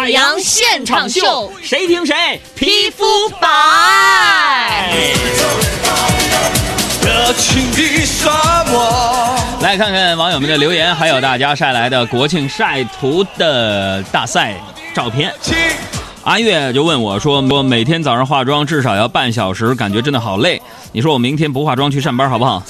海洋现场秀，谁听谁皮肤白。热情的沙漠。来看看网友们的留言，还有大家晒来的国庆晒图的大赛照片。阿月就问我说：“我每天早上化妆至少要半小时，感觉真的好累。你说我明天不化妆去上班好不好？”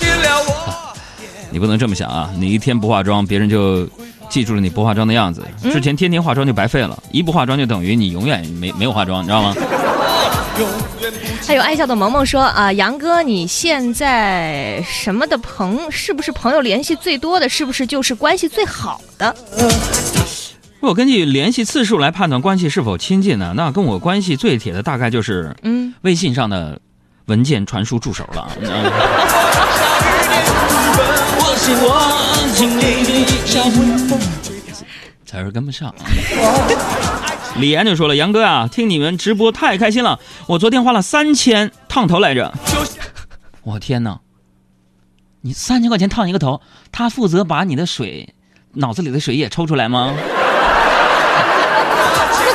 你不能这么想啊！你一天不化妆，别人就记住了你不化妆的样子。之前天天化妆就白费了，一不化妆就等于你永远没没有化妆，你知道吗？还有爱笑的萌萌说啊，杨哥，你现在什么的朋是不是朋友联系最多的？是不是就是关系最好的？我根据联系次数来判断关系是否亲近呢？那跟我关系最铁的大概就是嗯，微信上的文件传输助手了。词儿跟不上。李岩就说了：“杨哥啊，听你们直播太开心了，我昨天花了三千烫头来着。我天哪！你三千块钱烫一个头，他负责把你的水，脑子里的水也抽出来吗？”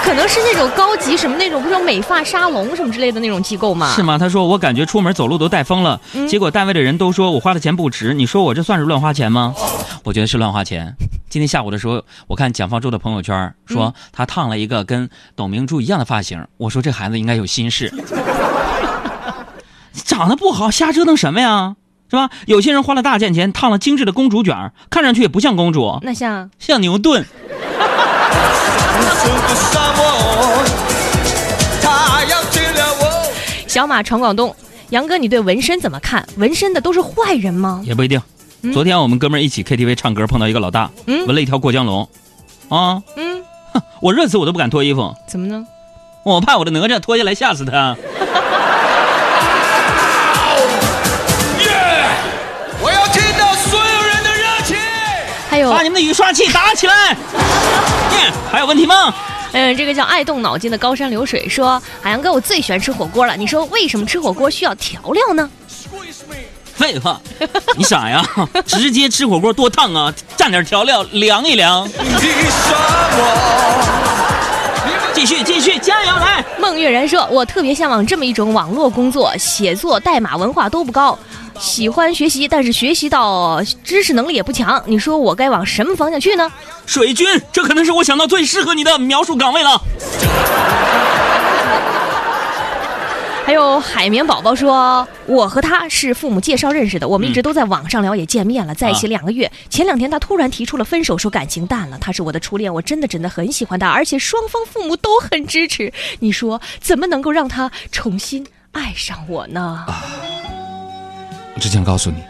可能是那种高级什么那种，不是美发沙龙什么之类的那种机构吗？是吗？他说我感觉出门走路都带风了，结果单位的人都说我花的钱不值。你说我这算是乱花钱吗？我觉得是乱花钱。今天下午的时候，我看蒋方舟的朋友圈说他烫了一个跟董明珠一样的发型，我说这孩子应该有心事。长得不好，瞎折腾什么呀？是吧？有些人花了大价钱烫了精致的公主卷，看上去也不像公主，那像像牛顿。小马闯广东，杨哥，你对纹身怎么看？纹身的都是坏人吗？也不一定。昨天我们哥们儿一起 KTV 唱歌，碰到一个老大，嗯纹了一条过江龙，啊，嗯，我热死我都不敢脱衣服。怎么呢？我怕我的哪吒脱下来吓死他。我要听到所有人的热情。还有，把你们的雨刷器打起来。还有问题吗？嗯，这个叫爱动脑筋的高山流水说：“海洋哥，我最喜欢吃火锅了。你说为什么吃火锅需要调料呢？”废话，你傻呀？直接吃火锅多烫啊！蘸点调料凉一凉。继续继续，加油来！孟月然说：“我特别向往这么一种网络工作，写作、代码文化都不高。”喜欢学习，但是学习到知识能力也不强。你说我该往什么方向去呢？水军，这可能是我想到最适合你的描述岗位了。还有海绵宝宝说，我和他是父母介绍认识的，我们一直都在网上聊，也见面了，在一起两个月。前两天他突然提出了分手，说感情淡了。他是我的初恋，我真的真的很喜欢他，而且双方父母都很支持。你说怎么能够让他重新爱上我呢？我只想告诉你，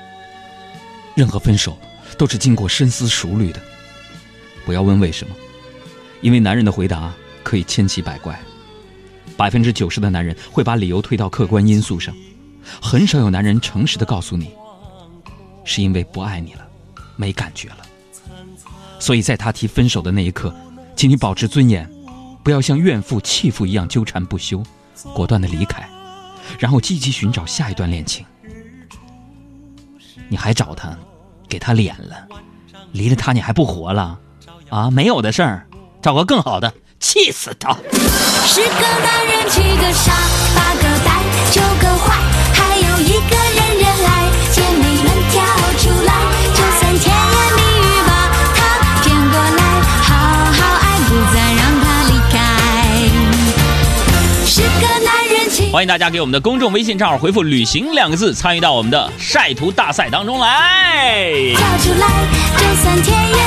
任何分手都是经过深思熟虑的。不要问为什么，因为男人的回答可以千奇百怪。百分之九十的男人会把理由推到客观因素上，很少有男人诚实的告诉你，是因为不爱你了，没感觉了。所以在他提分手的那一刻，请你保持尊严，不要像怨妇弃妇一样纠缠不休，果断的离开，然后积极寻找下一段恋情。你还找他，给他脸了，离了他你还不活了？啊，没有的事儿，找个更好的，气死他！十个男人，七个傻，八个呆，九个坏，还有一个人人爱，姐妹们跳出来，就算甜言蜜语把他骗过来，好好爱，不再让他离开。十个男人，七欢迎大家给我们的公众微信账号回复“旅行”两个字，参与到我们的晒图大赛当中来。跳出来，就算甜言。